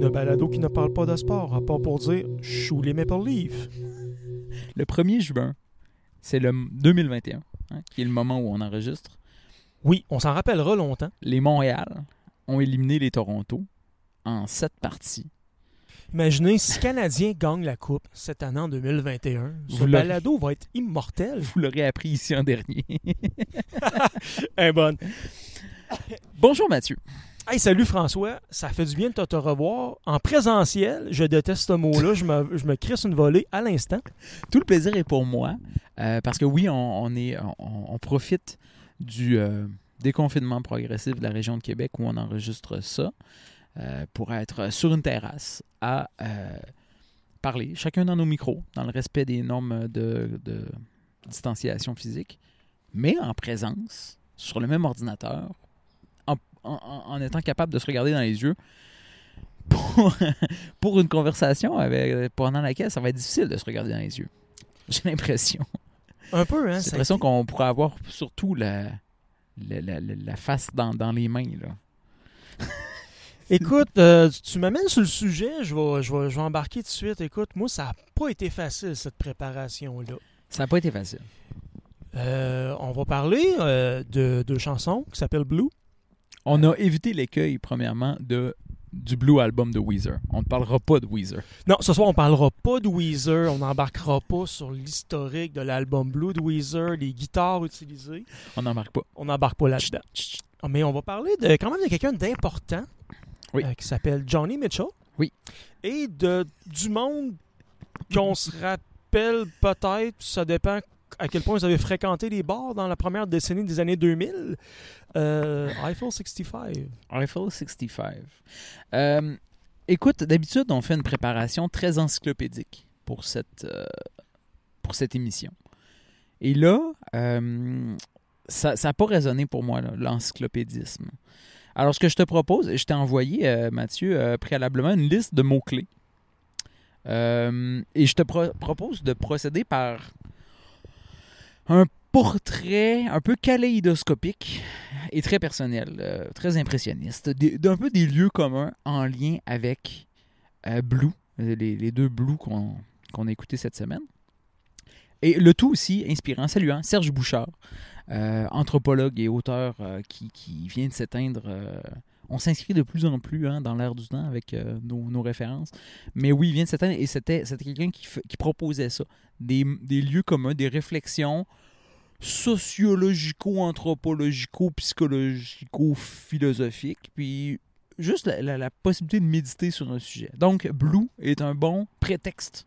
une balado qui ne parle pas de sport, à part pour dire « chou les Maple Leafs Le 1er juin, c'est le 2021, hein, qui est le moment où on enregistre. ». Oui, on s'en rappellera longtemps. Les Montréal ont éliminé les Toronto en sept parties. Imaginez si les Canadiens gagnent la Coupe cette année en 2021. Ce Vous l'aurez- balado va être immortel. Vous l'aurez appris ici en dernier. Eh. Bonjour Mathieu. Hey, salut François. Ça fait du bien de te, revoir en présentiel. Je déteste ce mot-là. Je me, crisse une volée à l'instant. Tout le plaisir est pour moi euh, parce que oui, on, profite du euh, déconfinement progressif de la région de Québec où on enregistre ça euh, pour être sur une terrasse à parler, chacun dans nos micros, dans le respect des normes de distanciation physique, mais en présence, sur le même ordinateur, en, étant capable de se regarder dans les yeux. Pour, pour une conversation avec, pendant laquelle ça va être difficile de se regarder dans les yeux. J'ai l'impression. Un peu, hein? J'ai l'impression été- qu'on pourrait avoir surtout la, la, la- la- la face dans, dans les mains. Là. Écoute, euh, tu- tu m'amènes sur le sujet. Je vais, je, vais, je vais embarquer tout de suite. Écoute, moi, ça n'a pas été facile, cette préparation-là. Ça n'a pas été facile. Euh, on va parler euh, de deux chansons qui s'appellent Blue. On a évité l'écueil, premièrement, de, du Blue Album de Weezer. On ne parlera pas de Weezer. Non, ce soir, on parlera pas de Weezer. On n'embarquera pas sur l'historique de l'album Blue de Weezer, les guitares utilisées. On n'en marque pas. On n'embarque pas là-dedans. Mais on va parler de, quand même de quelqu'un d'important Oui. euh, qui s'appelle Johnny Mitchell. Oui. Et de, du monde qu'on se rappelle peut-être, ça dépend à quel point vous avez fréquenté les bars dans la première décennie des années 2000. Euh, Eiffel 65. Rifle 65. Euh, écoute, d'habitude, on fait une préparation très encyclopédique pour cette, euh, pour cette émission. Et là, euh, ça n'a pas résonné pour moi, l'encyclopédisme. Alors, ce que je te propose, je t'ai envoyé, Mathieu, préalablement une liste de mots-clés. Et je te pro- propose de procéder par un portrait un peu kaléidoscopique et très personnel, euh, très impressionniste, d'un peu des lieux communs en lien avec euh, Blue, les, deux Blue qu'on qu'on a écoutés cette semaine. Et le tout aussi inspirant, saluant Serge Bouchard, euh, anthropologue et auteur qui, qui vient de s'éteindre. on s'inscrit de plus en plus hein, dans l'air du temps avec nos, nos références. Mais oui, il vient de s'éteindre et c'était quelqu'un qui, qui proposait ça. Des, des lieux communs, des réflexions sociologico-anthropologico-psychologico-philosophiques, puis juste la, la- possibilité de méditer sur un sujet. Donc, Blue est un bon prétexte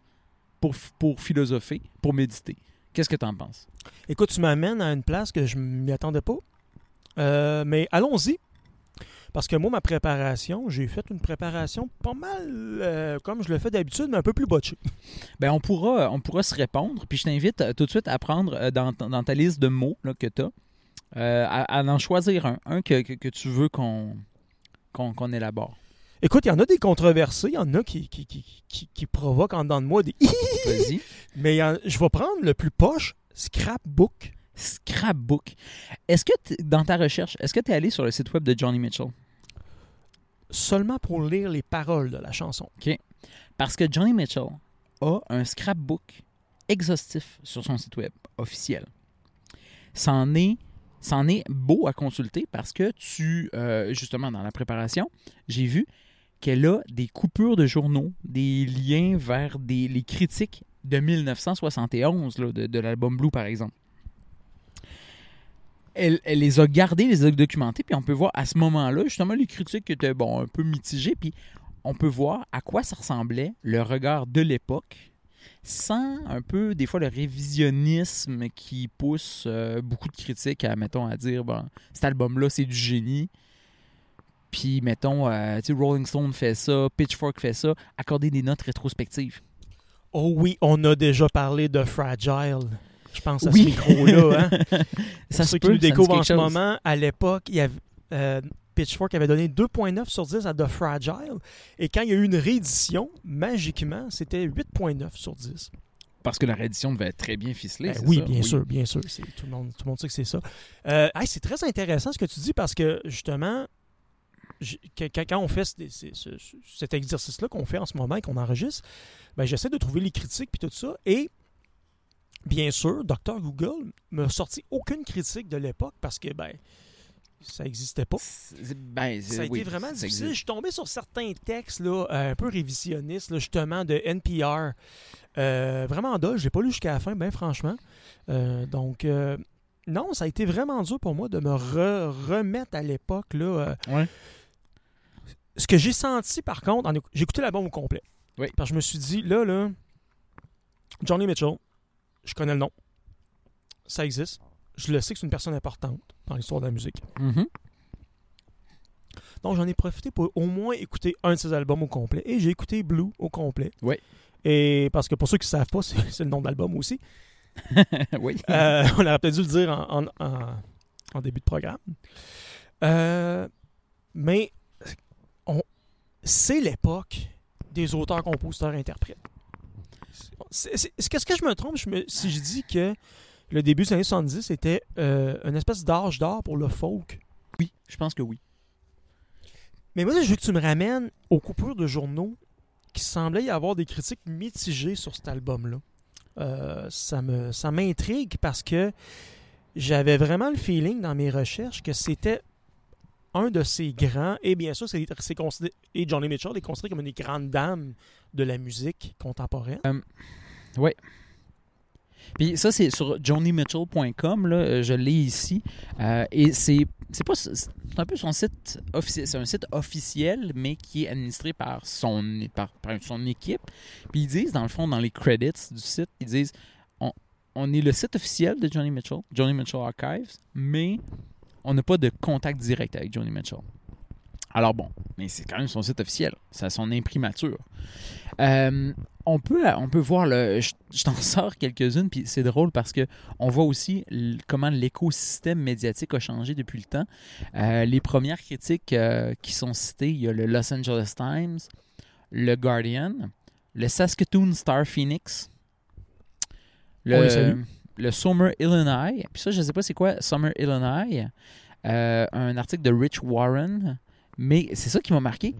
pour, pour philosopher, pour méditer. Qu'est-ce que tu en penses? Écoute, tu m'amènes à une place que je m'y attendais pas. Euh, mais allons-y. Parce que moi, ma préparation, j'ai fait une préparation pas mal euh, comme je le fais d'habitude, mais un peu plus botchée. Ben, on pourra, on pourra se répondre, puis je t'invite euh, tout de suite à prendre euh, dans, ta- dans ta liste de mots là, que tu as, à, à en choisir un, un que, que- que tu veux qu'on qu'on qu'on élabore. Écoute, il y en a des controversés, il y en a qui, qui, qui, qui, qui provoquent en dedans de moi des Vas-y. Mais en- je vais prendre le plus poche, Scrapbook. Scrapbook. Est-ce que dans ta recherche, est-ce que tu es allé sur le site web de Johnny Mitchell? Seulement pour lire les paroles de la chanson. Parce que Johnny Mitchell a un scrapbook exhaustif sur son site web officiel. C'en est, c'en est beau à consulter parce que tu, euh, justement, dans la préparation, j'ai vu qu'elle a des coupures de journaux, des liens vers des, les critiques de 1971 là, de l'album Blue, par exemple. Elle, les a gardés, les a documentés, puis on peut voir à ce moment-là, justement, les critiques étaient bon, un peu mitigées, puis on peut voir à quoi ça ressemblait le regard de l'époque, sans un peu, des fois, le révisionnisme qui pousse euh, beaucoup de critiques à, mettons, à dire, bon, cet album-là, c'est du génie. Puis, mettons, euh, Rolling Stone fait ça, Pitchfork fait ça, accorder des notes rétrospectives. Oh oui, on a déjà parlé de Fragile. Je pense à Oui. ce micro-là. Hein? Ça ceux qui peut, nous découvrent en ce chose. moment, à l'époque, il y avait, euh, Pitchfork avait donné 2.9 sur 10 à The Fragile. Et quand il y a eu une réédition, magiquement, c'était 8.9 sur 10. Parce que la réédition devait être très bien ficelée. Ben oui, ça? bien sûr, bien sûr. C'est- Tout, le monde, tout le monde sait que c'est ça. Euh, hey, c'est très intéressant ce que tu dis parce que, justement, quand, on fait ce- ce- ce- cet exercice-là qu'on fait en ce moment et qu'on enregistre, ben, j'essaie de trouver les critiques puis tout ça. Et bien sûr, Dr. Google m'a sorti aucune critique de l'époque parce que ben ça n'existait pas. Ben, Ça a été oui, vraiment difficile. Je suis tombé sur certains textes là, euh, un peu révisionnistes, là, justement, de NPR. Euh, vraiment dole, je l'ai pas lu jusqu'à la fin, bien franchement. Euh, donc, euh, non, ça a été vraiment dur pour moi de me re- remettre à l'époque. là. Ouais. Ce que j'ai senti, par contre, j'ai écouté l'album au complet. Oui. Parce que je me suis dit, là, là, Johnny Mitchell, je connais le nom. Ça existe. Je le sais que c'est une personne importante dans l'histoire de la musique. Mhm. Donc, j'en ai profité pour au moins écouter un de ses albums au complet. Et j'ai écouté Blue au complet. Oui. Et parce que pour ceux qui ne savent pas, c'est le nom de l'album aussi. oui. Euh, on aurait peut-être dû le dire en, en- en- en début de programme. Euh, mais c'est l'époque des auteurs, compositeurs, interprètes. Est-ce que, je me trompe? Je me- si je dis que le début des années 70 était euh, une espèce d'âge d'or pour le folk? Oui, je pense que oui. Mais moi, je veux que tu me ramènes aux coupures de journaux qui semblait y avoir des critiques mitigées sur cet album-là. Euh, ça me ça m'intrigue parce que j'avais vraiment le feeling dans mes recherches que c'était un de ces grands, et bien sûr, c'est et Johnny Mitchell est considéré comme une des grandes dames de la musique contemporaine. Puis ça, c'est sur johnnymitchell.com, là, euh, je l'ai ici. Euh, et c'est c'est pas un peu son site officiel, c'est un site officiel, mais qui est administré par son par, par son équipe. Puis ils disent dans le fond dans les credits du site, ils disent on, on est le site officiel de Johnny Mitchell, Johnny Mitchell Archives, mais on n'a pas de contact direct avec Johnny Mitchell. Alors bon, mais c'est quand même son site officiel, c'est son imprimature. Euh, on peut, on peut voir, le, je, je t'en sors quelques-unes, puis c'est drôle parce que on voit aussi comment l'écosystème médiatique a changé depuis le temps. Euh, les premières critiques euh, qui sont citées, il y a le Los Angeles Times, le Guardian, le Saskatoon Star Phoenix, salue. le Summer Illinois, puis ça, je ne sais pas c'est quoi Summer Illinois, un article de Rich Warren, mais c'est ça qui m'a marqué.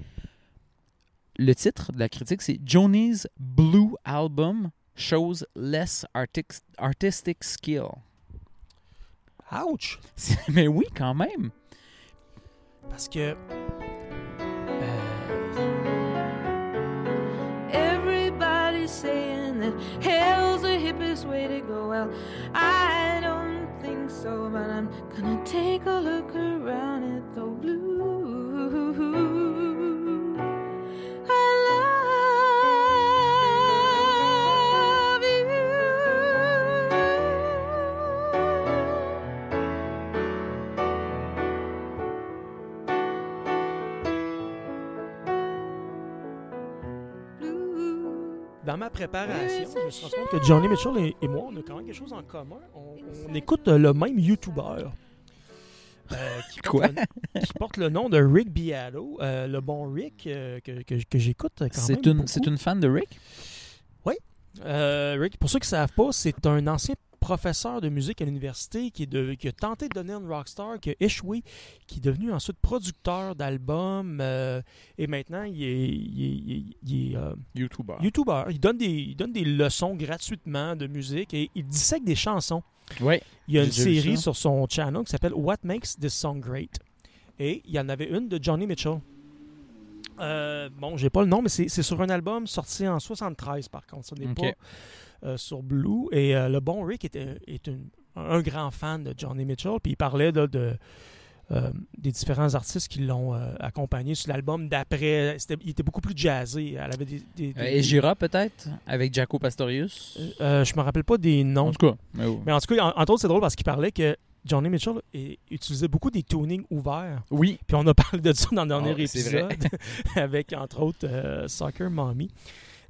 Le titre de la critique, c'est Johnny's Blue Album shows less artic- artistic skill. Ouch! Mais oui, quand même. Parce que. euh, Everybody's saying that hell's the hippest way to go. Well, I don't think so, but I'm gonna take a look around at the blue. Ma préparation, je me suis rendu compte que Johnny Mitchell et, et moi, on a quand même quelque chose en commun. On, on écoute euh, le même YouTuber. euh, qui, porte Quoi? le, qui porte le nom de Rick euh, le bon Rick euh, que, que- que j'écoute quand même. C'est une, c'est une fan de Rick? Euh, Rick, pour ceux qui ne savent pas, c'est un ancien professeur de musique à l'université qui, est de- qui a tenté de devenir une rockstar, qui a échoué, qui est devenu ensuite producteur d'albums euh, et maintenant il est, il est- il est- il est, euh, YouTuber. YouTuber. Il donne, des, il donne des leçons gratuitement de musique et il dissèque des chansons. Oui. Il y a une série sur son channel qui s'appelle What Makes This Song Great. Et il y en avait une de Johnny Mitchell. Euh, bon, j'ai pas le nom, mais c'est sur un album sorti en 73 par contre. Ce n'est pas euh, sur Blue. Et euh, le bon Rick était, est une- un grand fan de Johnny Mitchell. Puis il parlait de, euh, des différents artistes qui l'ont accompagné sur l'album d'après. Il était beaucoup plus jazzé. Elle avait des, des- des- et Gira, peut-être, avec Jaco Pastorius? je me rappelle pas des noms. en tout cas. mais oui. Mais en tout cas, en- entre autres, c'est drôle parce qu'il parlait que Johnny Mitchell utilisait beaucoup des tunings ouverts. Oui. Puis on a parlé de ça dans le dernier Ah, épisode avec, entre autres, euh, Soccer Mommy.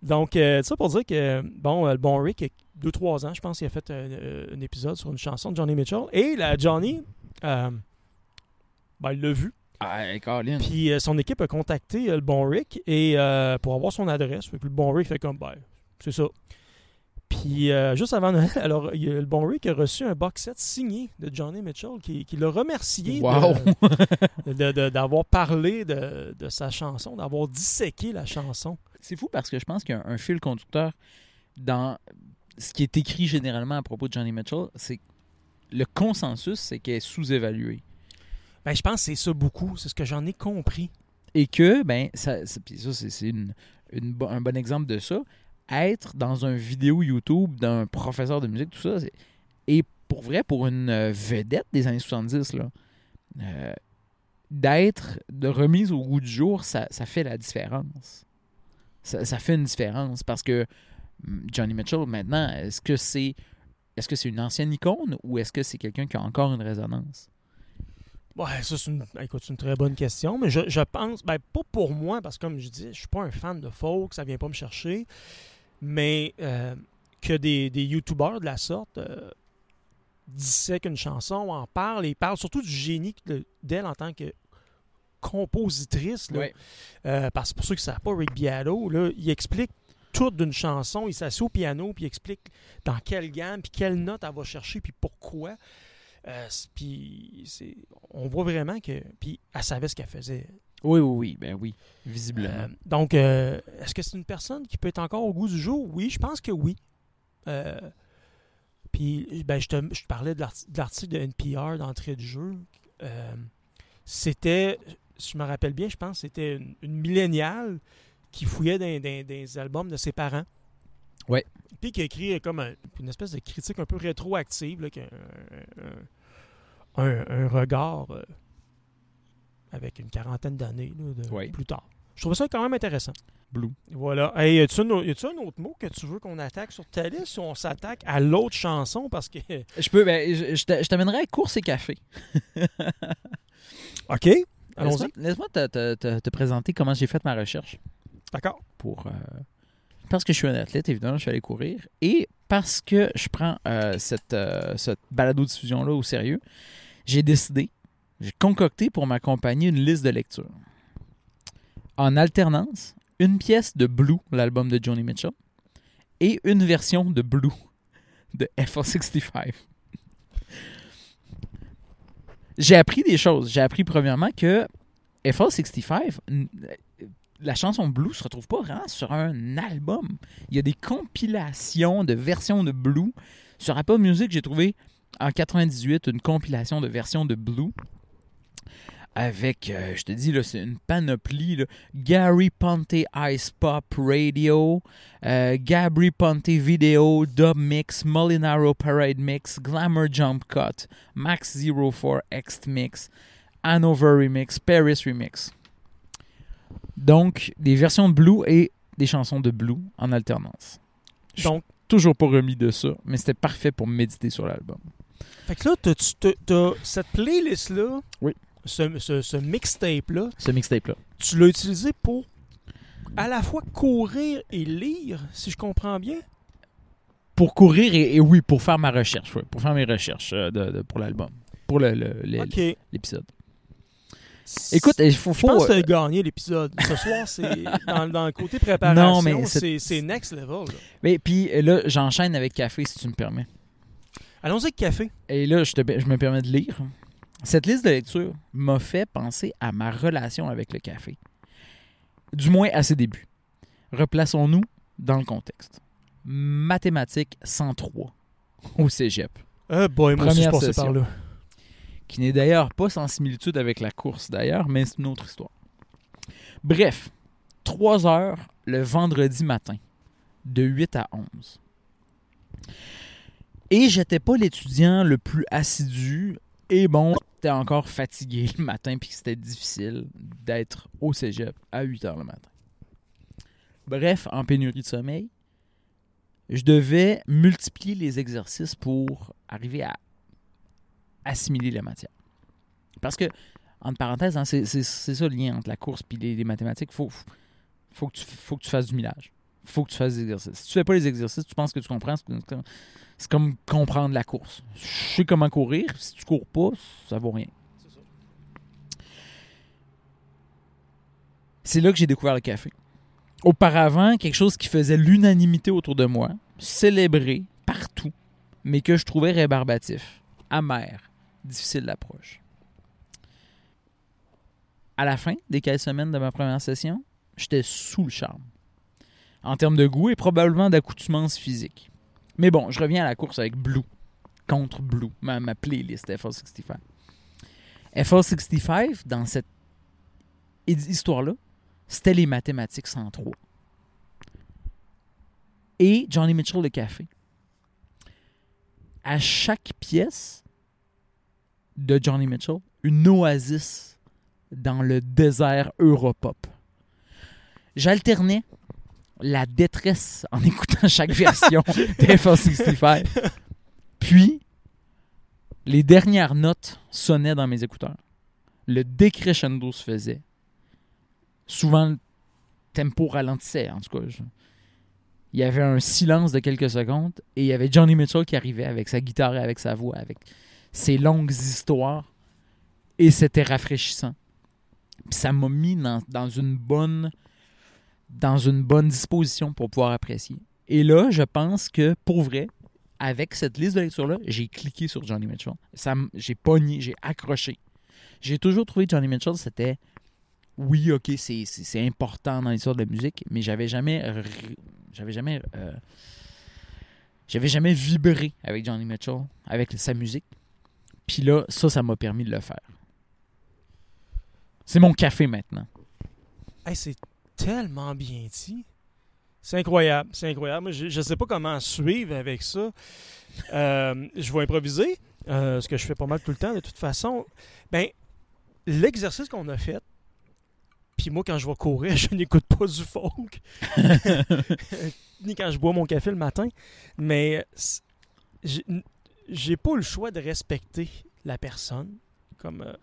Donc, euh, ça pour dire que, bon, euh, le bon Rick, il y a 2-3 ans, je pense, il a fait euh, un épisode sur une chanson de Johnny Mitchell. Et la Johnny, euh, ben, il l'a vu. Ah, Colin. Puis son équipe a contacté le bon Rick et, euh, pour avoir son adresse. Fait que le bon Rick fait comme, ben, c'est ça. Puis euh, juste avant Noël, alors il y a le bon Rick a reçu un box set signé de Johnny Mitchell qui, qui l'a remercié Wow! d'avoir parlé de, de sa chanson, d'avoir disséqué la chanson. C'est fou parce que je pense qu'il y a un, un fil conducteur dans ce qui est écrit généralement à propos de Johnny Mitchell, c'est que le consensus, c'est qu'elle est sous-évaluée. Ben, je pense que c'est ça beaucoup, c'est ce que j'en ai compris. Et que, ben, ça, ça- puis ça, c'est c'est une- un bon exemple de ça. Être dans un vidéo YouTube d'un professeur de musique, tout ça, c'est- et pour vrai, pour une euh, vedette des années 70, là, euh, d'être de remise au goût du jour, ça, ça fait la différence. Ça, fait une différence parce que hum, Johnny Mitchell, maintenant, est-ce que c'est est-ce que c'est une ancienne icône ou est-ce que c'est quelqu'un qui a encore une résonance? Ouais, ça, c'est une, écoute, une très bonne question, mais je, je pense, ben, pas pour moi, parce que comme je dis, je suis pas un fan de folk, ça vient pas me chercher, mais euh, que des, des YouTubers de la sorte euh, dissèquent une chanson, en parlent, et parlent surtout du génie de- d'elle en tant que compositrice. là. Euh, parce que pour ceux qui ne savent pas, Rick Beato, là, il explique tout d'une chanson, il s'assied au piano, puis il explique dans quelle gamme, puis quelle note elle va chercher, puis pourquoi. Euh, puis on voit vraiment que. Puis elle savait ce qu'elle faisait. Oui, oui, oui, ben oui, visiblement. Euh, donc, euh, est-ce que c'est une personne qui peut être encore au goût du jour? Oui, je pense que oui. Euh, puis, ben, je, te, je te parlais de l'arti- de l'article de NPR d'entrée de jeu. Euh, c'était, si je me rappelle bien, je pense c'était une, une milléniale qui fouillait dans, dans- dans les albums de ses parents. Ouais. Puis qui a écrit comme un- une espèce de critique un peu rétroactive, là, qui a un, un- un- un regard avec une quarantaine d'années plus tard. Je trouvais ça quand même intéressant. Blue. Voilà. Hey, y a-tu un, un autre mot que tu veux qu'on attaque sur ta liste ou on s'attaque à l'autre chanson? Parce que. Je peux, ben, je, je t'a- je t'amènerai à course et café. OK. Allons-y. Laisse-moi- Laisse-moi te, te- te- te présenter comment j'ai fait ma recherche D'accord. pour. euh, parce que je suis un athlète, évidemment, je suis allé courir. Et parce que je prends euh, cette, euh, cette balado-diffusion-là au sérieux, j'ai décidé, j'ai concocté pour m'accompagner une liste de lecture. En alternance, une pièce de Blue, l'album de Joni Mitchell, et une version de Blue de FL65. J'ai appris des choses. J'ai appris premièrement que FL65, n- la chanson Blue se retrouve pas vraiment sur un album. Il y a des compilations de versions de Blue. Sur Apple Music, j'ai trouvé en 98 une compilation de versions de Blue avec, euh, je te dis, c'est une panoplie. là. Gary Ponte Ice Pop Radio, euh, Gabri Ponte Video, Dub Mix, Molinaro Parade Mix, Glamour Jump Cut, Max 04 X Mix, Hanover Remix, Paris Remix. Donc, des versions de Blue et des chansons de Blue en alternance. Je- Donc, Toujours pas remis de ça, mais c'était parfait pour méditer sur l'album. fait que là, t'as cette playlist-là, Oui. Ce, ce- ce mixtape-là, Ce mixtape-là. tu l'as utilisé pour à la fois courir et lire, si je comprends bien? Pour courir et, et oui, pour faire ma recherche, ouais, pour faire mes recherches euh, de, de- pour l'album, pour le- le- le- l'épisode. Écoute, il faut, Je faut, pense que euh, tu as gagné l'épisode. Ce soir, c'est dans, dans le côté préparation, Non, mais c'est- next level. là. mais puis euh, là, j'enchaîne avec café si tu me permets. Allons-y avec café. Et là, je, te- je me permets de lire. Cette liste de lecture m'a fait penser à ma relation avec le café. Du moins à ses débuts. Replaçons-nous dans le contexte. Mathématiques 103 au cégep, Euh, boy, moi aussi, je session. par là. qui n'est d'ailleurs pas sans similitude avec la course d'ailleurs, mais c'est une autre histoire. Bref, 3 heures le vendredi matin, de 8 à 11. Et j'étais pas l'étudiant le plus assidu. Et bon, encore fatigué le matin, puis c'était difficile d'être au cégep à 8 heures le matin. Bref, en pénurie de sommeil, je devais multiplier les exercices pour arriver à assimiler la matière. Parce que, entre parenthèses, hein, c'est ça le lien entre la course et les, mathématiques. Il faut, faut, que tu, faut que tu fasses du millage. Faut que tu fasses des exercices. Si tu fais pas les exercices, tu penses que tu comprends. C'est comme, comprendre la course. Je sais comment courir. Si tu cours pas, ça vaut rien. C'est là que j'ai découvert le café. Auparavant, quelque chose qui faisait l'unanimité autour de moi, célébré partout, mais que je trouvais rébarbatif, amer, difficile d'approche. À la fin des quelques semaines de ma première session, j'étais sous le charme. En termes de goût et probablement d'accoutumance physique. Mais bon, je reviens à la course avec Blue. Contre Blue, ma, ma playlist FL65. FL65, dans cette hi- histoire-là, c'était les mathématiques 103. Et Johnny Mitchell le café. À chaque pièce de Johnny Mitchell, une oasis dans le désert Europop. J'alternais la détresse en écoutant chaque version de FL65. Puis, les dernières notes sonnaient dans mes écouteurs. Le décrescendo se faisait. Souvent, le tempo ralentissait, en tout cas. Il y avait un silence de quelques secondes et il y avait Johnny Mitchell qui arrivait avec sa guitare et avec sa voix, avec ses longues histoires. Et c'était rafraîchissant. Puis ça m'a mis dans une bonne dans une bonne disposition pour pouvoir apprécier. Et là, je pense que pour vrai, avec cette liste de lecture-là, j'ai cliqué sur Johnny Mitchell. Ça, j'ai pogné, j'ai accroché. J'ai toujours trouvé Johnny Mitchell, c'était oui, ok, c'est, important dans l'histoire de la musique, mais j'avais jamais j'avais jamais euh, j'avais jamais vibré avec Johnny Mitchell, avec sa musique. Puis là, ça, ça m'a permis de le faire. C'est mon café maintenant. Hey, c'est tellement bien dit. C'est incroyable, c'est incroyable. Je, je sais pas comment suivre avec ça. Euh, je vais improviser, euh, ce que je fais pas mal tout le temps de toute façon. Ben, l'exercice qu'on a fait, puis moi, quand je vais courir, je n'écoute pas du folk, ni quand je bois mon café le matin, mais j'ai pas le choix de respecter la personne. Comme, euh,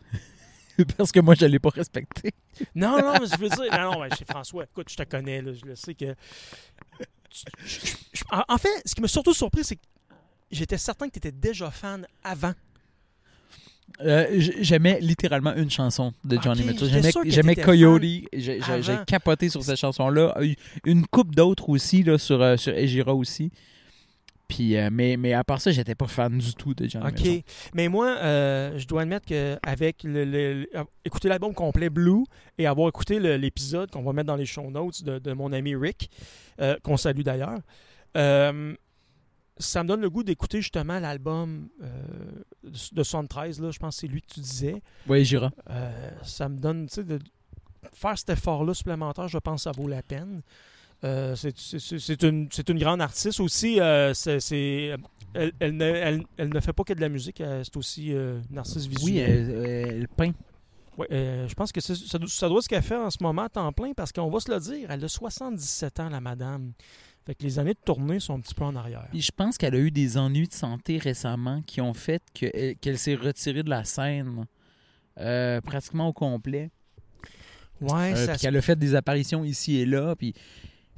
Parce que moi, je l'ai pas respecté. non, non, mais je veux dire, non, non, chez François, écoute, je te connais, là, je le sais que. En- fait, ce qui m'a surtout surpris, c'est que j'étais certain que tu étais déjà fan avant. Euh, j'aimais littéralement une chanson de Johnny Ok, Mitchell. J'aimais, Coyote. J'ai, capoté sur cette chanson-là. Euh, Une coupe d'autres aussi là, sur, euh, sur Egira aussi. Puis, euh, mais, mais à part ça, j'étais pas fan du tout de Mitchell. OK. Mais moi, euh, je dois admettre qu'avec le, le- le- écouter l'album complet Blue et avoir écouté l'épisode qu'on va mettre dans les show notes de, de mon ami Rick, euh, qu'on salue d'ailleurs, ça me donne le goût d'écouter justement l'album de 73, là, je pense que c'est lui que tu disais. Oui, Egira. Euh, ça me donne, tu sais, de faire cet effort-là supplémentaire, je pense que ça vaut la peine. Euh, c'est- une, une grande artiste aussi. euh, elle, elle ne, elle- elle ne fait pas que de la musique, euh, c'est aussi euh, une artiste Oui, visuelle. euh, elle peint. Ouais, je pense que ça, doit- ça doit ce qu'elle fait en ce moment à temps plein parce qu'on va se le dire, elle a 77 ans, la madame. Fait que les années de tournée sont un petit peu en arrière. Je pense qu'elle a eu des ennuis de santé récemment qui ont fait que- elle- qu'elle s'est retirée de la scène pratiquement au complet. Ouais, Euh, ça puis qu'elle a fait des apparitions ici et là. Puis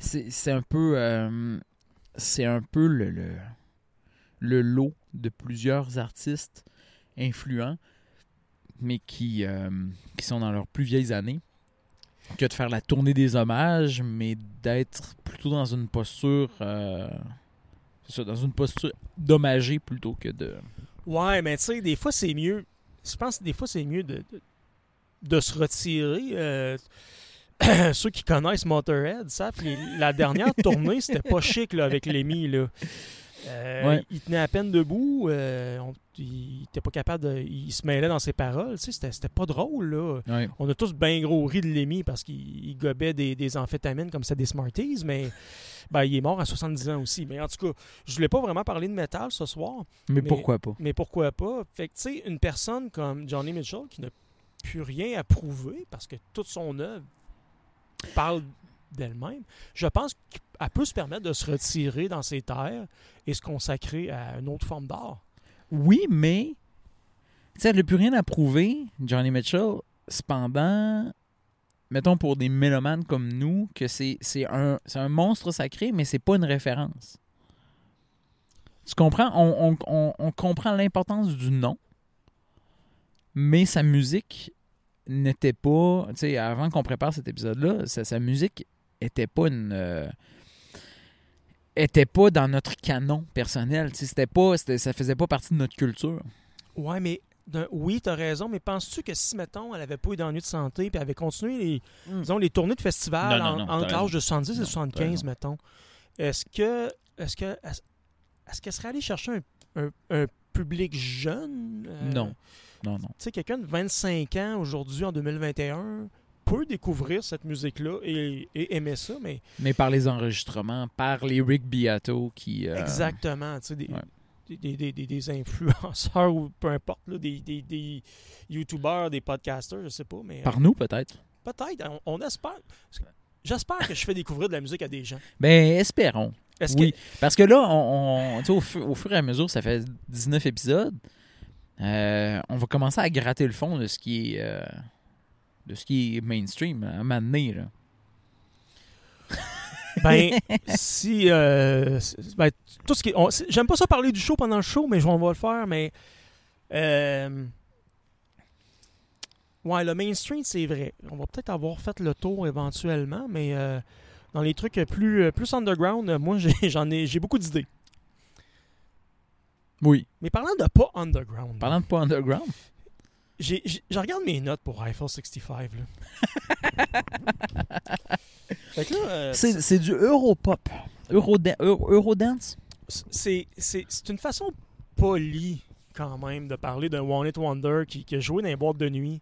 c'est un peu, euh, c'est un peu le, le, le lot de plusieurs artistes influents, mais qui, euh, qui sont dans leurs plus vieilles années, que de faire la tournée des hommages, mais d'être plutôt dans une posture, euh, dans une posture d'hommager plutôt que de. Ouais, mais tu sais, des fois, c'est mieux. Je pense que des fois, c'est mieux de, de, de se retirer. ceux qui connaissent Motorhead savent que la dernière tournée, c'était pas chic là, avec Lemmy. Là. Euh, Ouais. Il tenait à peine debout. euh, on- il était pas capable de. Il se mêlait dans ses paroles. Tu sais, c'était, pas drôle. Là. Ouais. On a tous bien gros ri de Lemmy parce qu'il il gobait des, des amphétamines comme ça des Smarties, mais ben, il est mort à 70 ans aussi. Mais en tout cas, je voulais pas vraiment parler de métal ce soir. Mais, Mais- pourquoi pas? Mais pourquoi pas? Fait que, tu sais, une personne comme Johnny Mitchell qui n'a plus rien à prouver parce que toute son œuvre parle d'elle-même, je pense qu'elle peut se permettre de se retirer dans ses terres et se consacrer à une autre forme d'art. Oui, mais elle n'a plus rien à prouver, Johnny Mitchell. Cependant, mettons pour des mélomanes comme nous, que c'est un, un monstre sacré, mais c'est pas une référence. Tu comprends? On, on- on- on comprend l'importance du nom, mais sa musique n'était pas. Tu sais, avant qu'on prépare cet épisode-là, sa, sa musique était pas une. euh, était pas dans notre canon personnel. Tu sais, C'était pas, c'était- ça faisait pas partie de notre culture. Ouais, mais d'un- oui, t'as raison, mais penses-tu que si, mettons, elle avait pas eu d'ennui de santé puis elle avait continué les, disons, les tournées de festival Non, non, en- non, entre l'âge de 70 Non, et t'as 75, raison. mettons, est-ce que est-ce que est-ce, est-ce qu'elle serait allée chercher un, un- un public jeune Euh, Non. Non, non. Tu sais, quelqu'un de 25 ans aujourd'hui, en 2021, peut découvrir cette musique-là et, et aimer ça, mais Mais par les enregistrements, par les Rick Beato qui. euh, exactement, tu sais, des, ouais. des, des- des- influenceurs ou peu importe, là, des, des, des youtubeurs, des podcasters, je sais pas, mais euh, Par nous, peut-être. peut-être, on, on espère. J'espère que je fais découvrir de la musique à des gens. Ben, espérons. Est-ce Oui. que Parce que là, on, au fur et à mesure, ça fait 19 épisodes. Euh, on va commencer à gratter le fond de ce qui est, euh, de ce qui est mainstream à un moment donné. Ben, si. euh, ben, tout ce qui J'aime pas ça parler du show pendant le show, mais on va le faire. Mais. ouais, le mainstream, c'est vrai. On va peut-être avoir fait le tour éventuellement, mais dans les trucs plus, plus underground, moi, j'en ai, j'ai beaucoup d'idées. Oui. Mais parlant de pas underground, Parlant de pas underground. j'ai- j'ai- je regarde mes notes pour Eiffel 65. Là. fait que là, euh, C'est c'est du Europop. Euroda- Euro- Eurodance? c'est c'est- c'est une façon polie quand même de parler d'un One It Wonder qui, qui a joué dans les boîtes de nuit.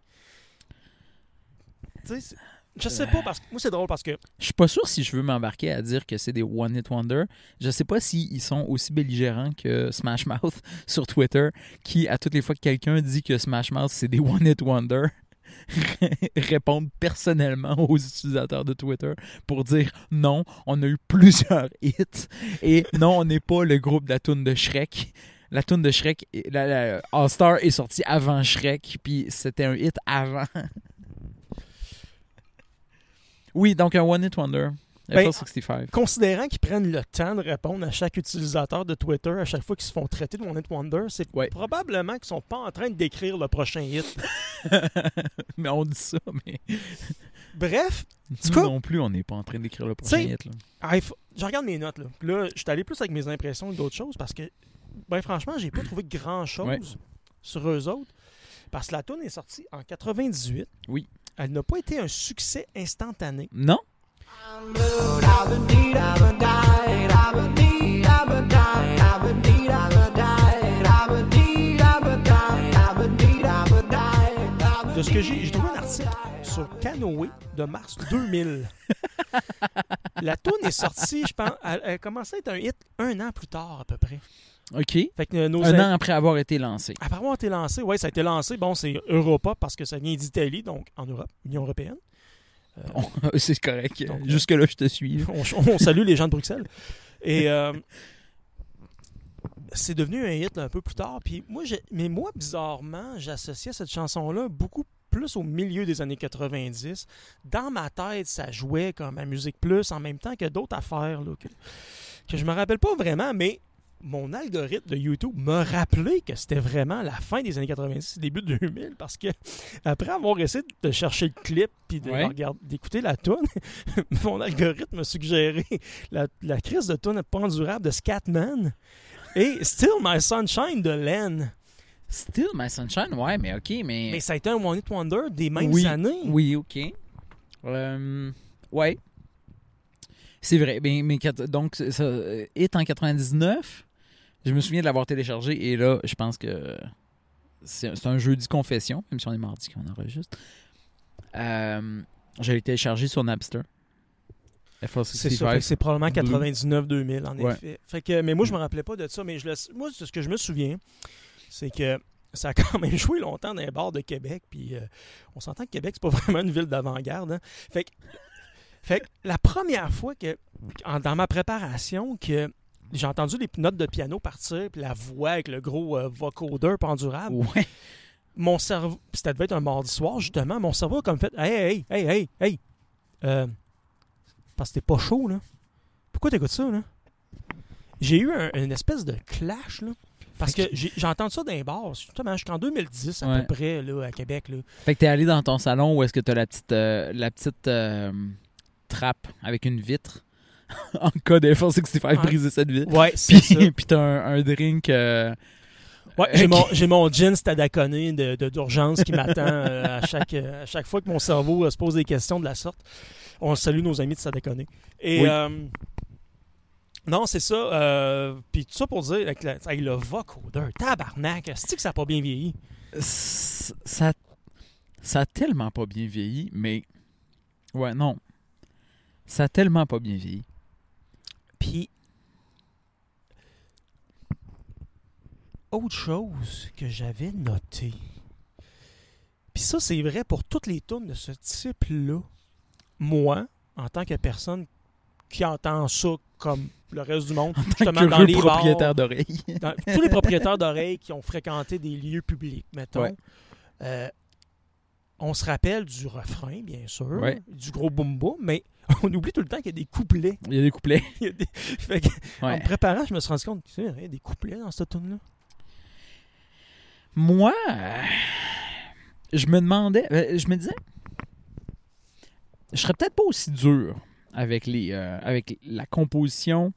Tu sais, je sais pas parce que moi c'est drôle parce que Je suis pas sûr si je veux m'embarquer à dire que c'est des One Hit Wonder. Je sais pas s'ils sont aussi belligérants que Smash Mouth sur Twitter, qui, à toutes les fois que quelqu'un dit que Smash Mouth c'est des One Hit Wonder, répondent personnellement aux utilisateurs de Twitter pour dire non, on a eu plusieurs hits et non, on n'est pas le groupe de la toune de Shrek. La toune de Shrek, la All Star est sortie avant Shrek, puis c'était un hit avant. Oui, donc un One Hit Wonder. Ben, FL65. considérant qu'ils prennent le temps de répondre à chaque utilisateur de Twitter à chaque fois qu'ils se font traiter de One It Wonder, c'est Ouais. probablement qu'ils sont pas en train de décrire le prochain hit. mais on dit ça, mais Bref, nous non plus, on n'est pas en train d'écrire le prochain hit. Là. Eiff- je regarde mes notes là. Là, je suis allé plus avec mes impressions que d'autres choses parce que, ben franchement, j'ai pas trouvé grand chose Ouais. sur eux autres. Parce que la tune est sortie en 98. Oui. Elle n'a pas été un succès instantané. Non? De ce que j'ai, j'ai trouvé un article sur Canoë de mars 2000. la tune est sortie, je pense, elle, elle a commencé à être un hit un an plus tard à peu près. OK. Fait que euh, nos Un an après avoir été lancé. Après avoir été lancé, oui, ça a été lancé. Bon, c'est Europa parce que ça vient d'Italie, donc en Europe, Union européenne. Euh, C'est correct. Donc, Jusque-là, je te suis. on, on salue les gens de Bruxelles. Et euh, c'est devenu un hit un peu plus tard. Puis moi, j'ai- mais moi, bizarrement, j'associais cette chanson-là beaucoup plus au milieu des années 90. Dans ma tête, ça jouait comme à Musique Plus en même temps que d'autres affaires là, que, que je me rappelle pas vraiment, mais mon algorithme de YouTube m'a rappelé que c'était vraiment la fin des années 90, début 2000, parce que après avoir essayé de chercher le clip puis Ouais. d'écouter la tune, mon algorithme m'a suggéré la, la crise de tune pas endurable de Scatman et Still My Sunshine de Len. Still My Sunshine, ouais, mais OK, mais... Mais ça a été un One Hit Wonder des mêmes Oui, années. Oui, OK. Euh, ouais. C'est vrai. Mais, mais donc, ça, ça, euh, en 99, je me souviens de l'avoir téléchargé et là, je pense que c'est un jeudi confession, même si on est mardi qu'on enregistre. Euh, je l'ai téléchargé sur Napster. C'est ça, fait FL65. que c'est probablement 99-2000 en Ouais. effet. Fait que, mais moi, je me rappelais pas de ça. Mais je le- moi, ce que je me souviens, c'est que ça a quand même joué longtemps dans les bars de Québec. Puis euh, on s'entend que Québec, c'est pas vraiment une ville d'avant-garde. hein. Fait, que, fait que la première fois que, en- dans ma préparation, que j'ai entendu les notes de piano partir, puis la voix avec le gros euh, vocoder pas endurable, Ouais. mon cerveau, puis ça devait être un mardi soir justement, mon cerveau a comme fait Hey, hey, hey, hey, hey, euh, parce que t'es pas chaud, là. Pourquoi t'écoutes ça, là? J'ai eu un- une espèce de clash, là. Parce que entendu ça dans les bars, justement, jusqu'en 2010 à Ouais. peu près, là, à Québec, là. Fait que t'es allé dans ton salon où est-ce que t'as la petite, euh, la petite euh, trappe avec une vitre? en cas d'Air 65 Ouais. briser cette vie. Ouais, c'est ça. Puis, t'as un, un drink. euh, Ouais, j'ai mon, j'ai mon gin stadaconé de, de- d'urgence qui m'attend euh, à, chaque, euh, à chaque fois que mon cerveau euh, se pose des questions de la sorte. On salue nos amis de stadaconé. Et Oui. non, c'est ça. Puis tout ça pour dire, avec, la, avec le vocodeur, tabarnak, est-ce que ça n'a pas bien vieilli? ça, ça a tellement pas bien vieilli, mais. Ouais, non. Ça a tellement pas bien vieilli. Puis, autre chose que j'avais noté. Puis ça, c'est vrai pour toutes les tunes de ce type-là. Moi, en tant que personne qui entend ça comme le reste du monde, justement dans les propriétaire bars, d'oreilles. tous les propriétaires d'oreilles qui ont fréquenté des lieux publics, mettons, Ouais. euh, on se rappelle du refrain, bien sûr, Ouais. du gros boom boom, mais on oublie tout le temps qu'il y a des couplets. Il y a des couplets. Il y a des- Fait que, En me préparant, je me suis rendu compte qu'il y a des couplets dans cette tune là Moi, euh, je me demandais, euh, je me disais, je serais peut-être pas aussi dur avec les, euh, avec la composition,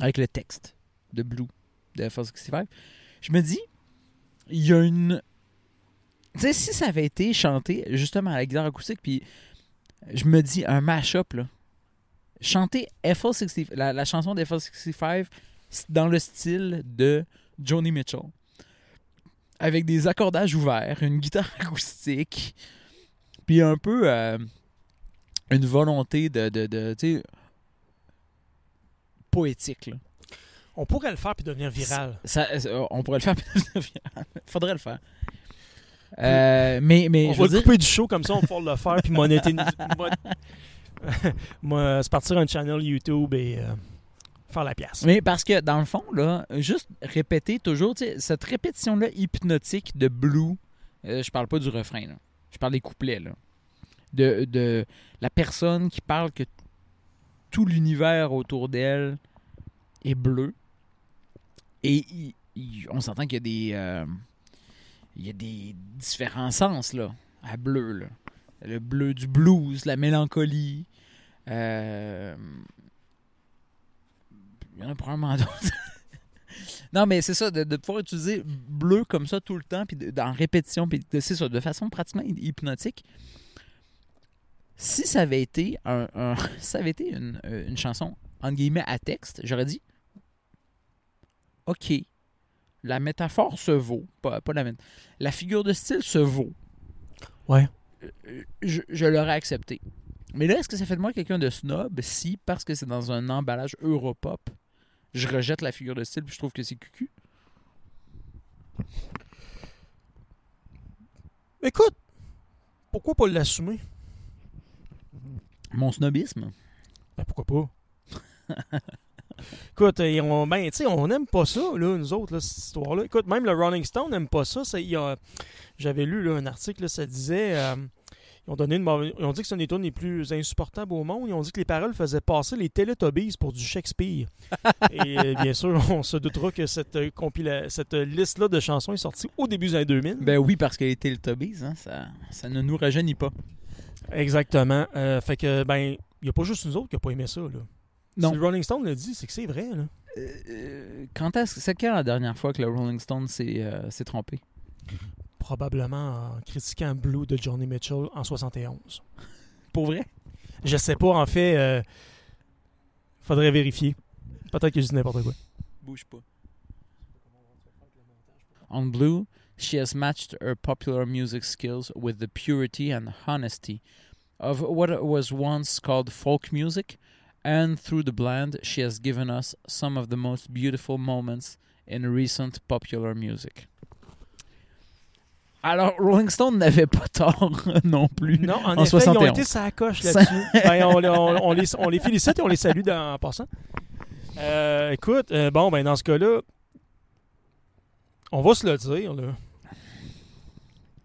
avec le texte de Blue de Force 65. Je me dis, il y a une, tu sais, si ça avait été chanté justement à la guitare acoustique, puis je me dis un mash-up là, chanter FL65, la, la chanson de FL65 dans le style de Joni Mitchell avec des accordages ouverts, une guitare acoustique, puis un peu euh, une volonté de, de, de, tu sais, poétique. Là. On pourrait le faire puis devenir viral. Ça, ça- on pourrait le faire. Faudrait le faire. Euh, mais mais on je va dire, couper du show comme ça, on va pouvoir le faire puis monéter. mon- Moi, se partir un channel YouTube et euh, faire la pièce. Mais parce que dans le fond, là, juste répéter toujours, cette répétition-là hypnotique de Blue, euh, je parle pas du refrain, là. je parle des couplets, là. De, de la personne qui parle que tout l'univers autour d'elle est bleu. Et on s'entend qu'il y a des. Il y a des différents sens, là, à bleu, là. Le bleu du blues, la mélancolie. euh, il y en a probablement d'autres. non, mais c'est ça, de, de pouvoir utiliser bleu comme ça tout le temps, puis en répétition, puis c'est ça, de façon pratiquement hy- hypnotique. Si ça avait été un, un- ça avait été une, euh, une chanson entre guillemets à texte, j'aurais dit OK, la métaphore se vaut, pas, pas la la figure de style se vaut. Ouais. Euh, Je, je l'aurais accepté. Mais là, est-ce que ça fait de moi quelqu'un de snob si, parce que c'est dans un emballage Europop, je rejette la figure de style puis je trouve que c'est cucu? Écoute, pourquoi pas l'assumer? Mon snobisme? Ben, pourquoi pas? Écoute, euh, on, ben, on n'aime pas ça, là, nous autres, là, cette histoire-là. Écoute, même le Rolling Stone n'aime pas ça. J'avais lu là, un article, là, ça disait. euh, ils, ont donné une ils ont dit que c'est une des tunes les plus insupportables au monde. Ils ont dit que les paroles faisaient passer les Teletubbies pour du Shakespeare. Et euh, bien sûr, on se doutera que cette, euh, compila- cette liste-là de chansons est sortie au début des années 2000. Ben oui, parce qu'elle était le Tubbies, hein, ça, ça ne nous rajeunit pas. Exactement. Fait que, ben, il n'y a pas juste nous autres qui n'ont pas aimé ça. Là. Non. Si le Rolling Stone le dit, c'est que c'est vrai. Là. Euh, quand est-ce c'est quand la dernière fois que le Rolling Stone s'est euh, s'est trompé? Probablement en critiquant Blue de Johnny Mitchell en 71. Pour vrai? Je sais pas, en fait, euh, faudrait vérifier. Peut-être que je dis n'importe quoi. Bouge pas. On Blue, she has matched her popular music skills with the purity and honesty of what was once called folk music, and through the blend, she has given us some of the most beautiful moments in recent popular music. Alors, Rolling Stone n'avait pas tort non plus. Non, en, En effet, ils ont 71. été sa coche là-dessus. Ben, on, on- on les, on les félicite et on les salue dans- en passant. Euh, écoute, euh, bon, ben dans ce cas-là, on va se le dire, là.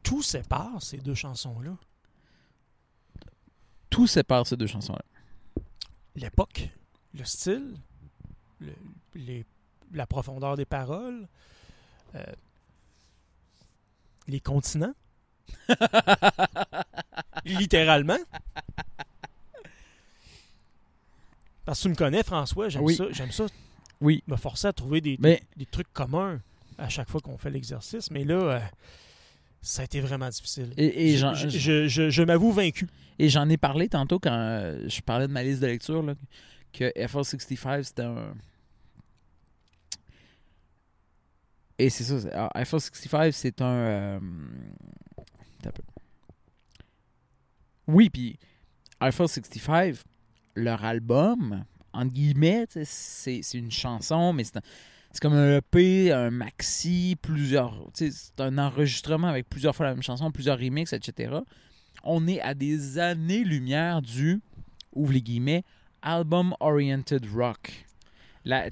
Tout sépare ces deux chansons-là. Tout sépare ces deux chansons-là. L'époque, le style, le- les- la profondeur des paroles, euh, les continents, littéralement. Parce que tu me connais, François, j'aime Oui. ça. J'aime ça Oui. me forcer à trouver des, Mais des trucs communs à chaque fois qu'on fait l'exercice. Mais là, euh, ça a été vraiment difficile. Et, et je, j'en- je- je- je- je m'avoue vaincu. et j'en ai parlé tantôt quand euh, je parlais de ma liste de lecture, là, que FL65, c'était un. Et c'est ça. ah, FL65, c'est un. euh, un peu. Oui, puis FL65, leur album, entre guillemets, c'est une chanson, mais c'est un- c'est comme un EP, un maxi, plusieurs. C'est un enregistrement avec plusieurs fois la même chanson, plusieurs remixes, etc. On est à des années-lumière du, ouvre les guillemets, album oriented rock. La,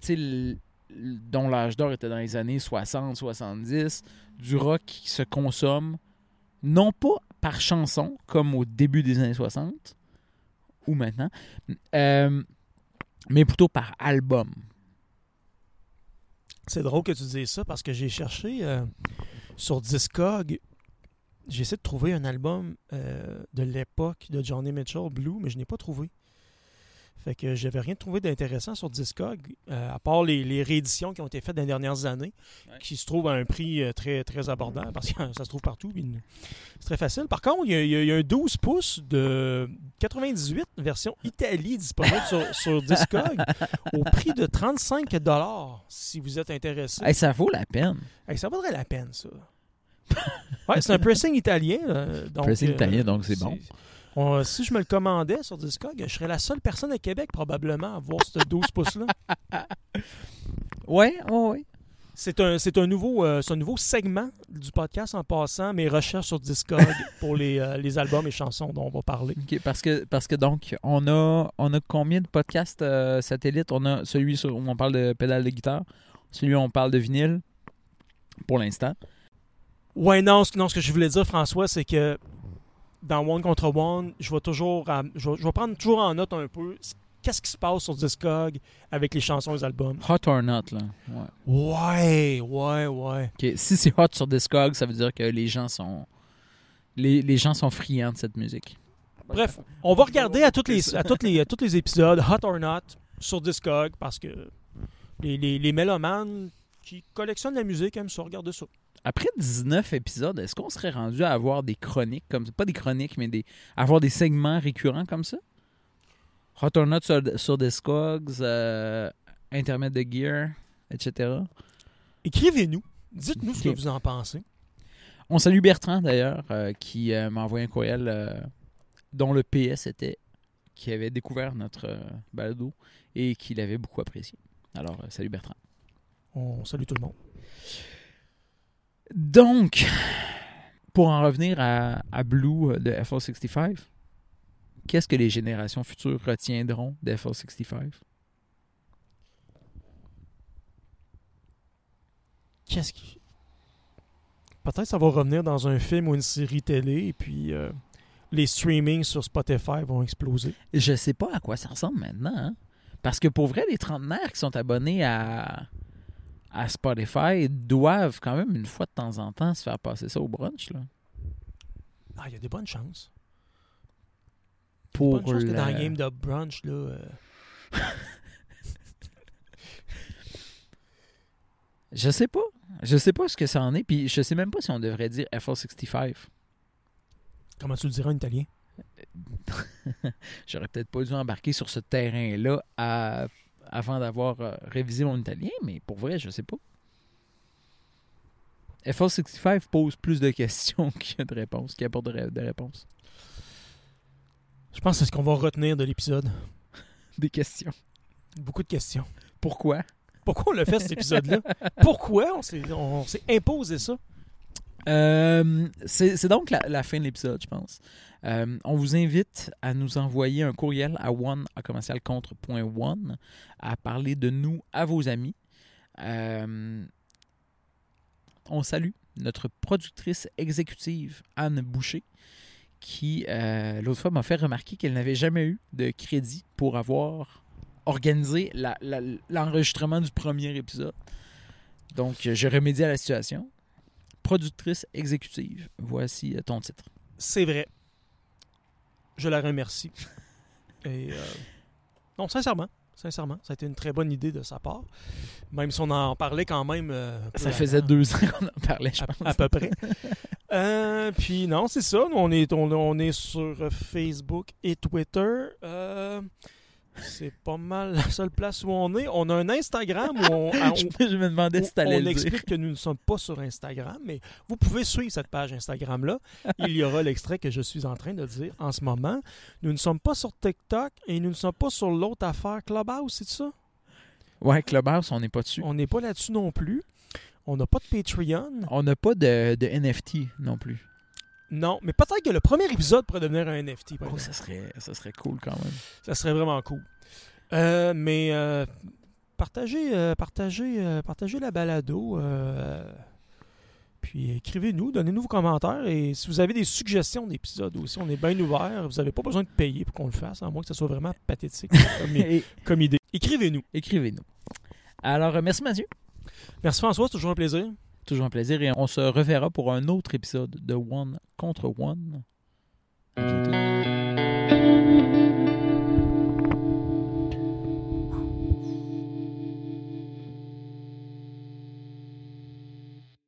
dont l'âge d'or était dans les années 60-70, du rock qui se consomme non pas par chanson, comme au début des années 60, ou maintenant, euh, mais plutôt par album. C'est drôle que tu dises ça parce que j'ai cherché euh, sur Discog. J'ai essayé de trouver un album euh, de l'époque de Johnny Mitchell, Blue, mais je n'ai pas trouvé. Fait que j'avais rien trouvé d'intéressant sur Discog, euh, à part les, les rééditions qui ont été faites dans les dernières années, Ouais. qui se trouvent à un prix euh, très, très abordable, parce que ça se trouve partout. C'est très facile. Par contre, il y, a, il y un 12 pouces de 98 version Italie disponible sur, sur Discog au prix de 35 si vous êtes intéressé. Hey, ça vaut la peine. Hey, ça vaudrait la peine, ça. ouais, c'est un pressing italien. euh, donc, Pressing euh, italien, donc c'est bon. On- si je me le commandais sur Discog, je serais la seule personne à Québec probablement à voir ce 12 pouces-là. Ouais, ouais, ouais. C'est un, c'est un, nouveau, euh, c'est un nouveau segment du podcast en passant mes recherches sur Discog pour les, euh, les albums et chansons dont on va parler. Parce que parce que donc on a on a combien de podcasts euh, satellites? On a celui sur- où on parle de pédale de guitare, celui où on parle de vinyle pour l'instant. Ouais, non, non, ce que je voulais dire, François, c'est que dans One contre One, je vais toujours, à- je, vais, je vais prendre toujours en note un peu qu'est-ce qui se passe sur Discog avec les chansons et les albums. Hot or not là. Ouais. Ouais, ouais, Si c'est hot sur Discog, ça veut dire que les gens sont les, les gens sont friands de cette musique. Bref, on va regarder à, toutes les, à, toutes les, à tous les épisodes, Hot or Not, sur Discog, parce que les, les, les mélomanes qui collectionnent la musique aiment ça, regardez ça. Après 19 épisodes, est-ce qu'on serait rendu à avoir des chroniques comme ça? Pas des chroniques, mais des avoir des segments récurrents comme ça? Hot or not sur, sur Discogs, euh, Internet de Gear, etc. Écrivez-nous, dites-nous ce que vous en pensez. On salue Bertrand d'ailleurs, euh, qui euh, m'a envoyé un courriel euh, dont le PS était qui avait découvert notre balado et qui l'avait beaucoup apprécié. Alors, salut Bertrand. On salue tout le monde. Donc, pour en revenir à, à Blue euh, de FL65, qu'est-ce que les générations futures retiendront de FL65? Qu'est-ce qui. Peut-être ça va revenir dans un film ou une série télé, et puis euh, les streamings sur Spotify vont exploser. Je sais pas à quoi ça ressemble maintenant. hein. Parce que pour vrai, les trentenaires qui sont abonnés à, à Spotify doivent quand même une fois de temps en temps se faire passer ça au brunch. Là, Ah, il y a des bonnes chances. pour que dans le- game de brunch, là. euh, Je sais pas. Je sais pas ce que ça en est. Puis je sais même pas si on devrait dire FL65. comment tu le dirais en italien? J'aurais peut-être pas dû embarquer sur ce terrain-là à- avant d'avoir euh, révisé mon italien, mais pour vrai, je sais pas. FL65 pose plus de questions qu'il y a de réponses, qu'il apporte de, de réponses. Je pense que c'est ce qu'on va retenir de l'épisode. Des questions. Beaucoup de questions. Pourquoi? Pourquoi on l'a fait cet épisode-là? Pourquoi on s'est imposé ça? Euh, c'est donc la, fin de l'épisode, je pense. Euh, on vous invite à nous envoyer un courriel à one à commercial contre à parler de nous à vos amis. Euh, on salue notre productrice exécutive Anne Boucher, qui l'autre fois m'a fait remarquer qu'elle n'avait jamais eu de crédit pour avoir organisé l'enregistrement du premier épisode. Donc, je remédie à la situation productrice exécutive. Voici euh, ton titre. C'est vrai. Je la remercie. Et. euh, non, sincèrement. sincèrement. Ça a été une très bonne idée de sa part. Même si on en parlait quand même. euh, Ça avant. faisait deux ans qu'on en parlait, je à, pense. à peu près. Euh, puis non, c'est ça. Nous, On est, on, on est sur Facebook et Twitter. C'est pas mal la seule place où on est. On a un Instagram où on, à- je, me demandais si on- dire. explique que nous ne sommes pas sur Instagram, mais vous pouvez suivre cette page Instagram-là. Il y aura l'extrait que je suis en train de dire en ce moment. Nous ne sommes pas sur TikTok et nous ne sommes pas sur l'autre affaire Clubhouse, c'est ça? Ouais, Clubhouse, on n'est pas dessus. On n'est pas là-dessus non plus. On n'a pas de Patreon. On n'a pas de, de NFT non plus. Non, mais peut-être que le premier épisode pourrait devenir un NFT. Oh, ça serait, ça serait cool quand même. Ça serait vraiment cool. Euh, mais euh, partagez, euh, partagez, partagez la balado. puis écrivez-nous, donnez-nous vos commentaires. Et si vous avez des suggestions d'épisodes aussi, on est bien ouvert. Vous n'avez pas besoin de payer pour qu'on le fasse, à moins que ça soit vraiment pathétique comme, comme idée. Écrivez-nous. Écrivez-nous. Alors, merci Mathieu. Merci François, c'est toujours un plaisir. Toujours un plaisir et on se reverra pour un autre épisode de One contre One.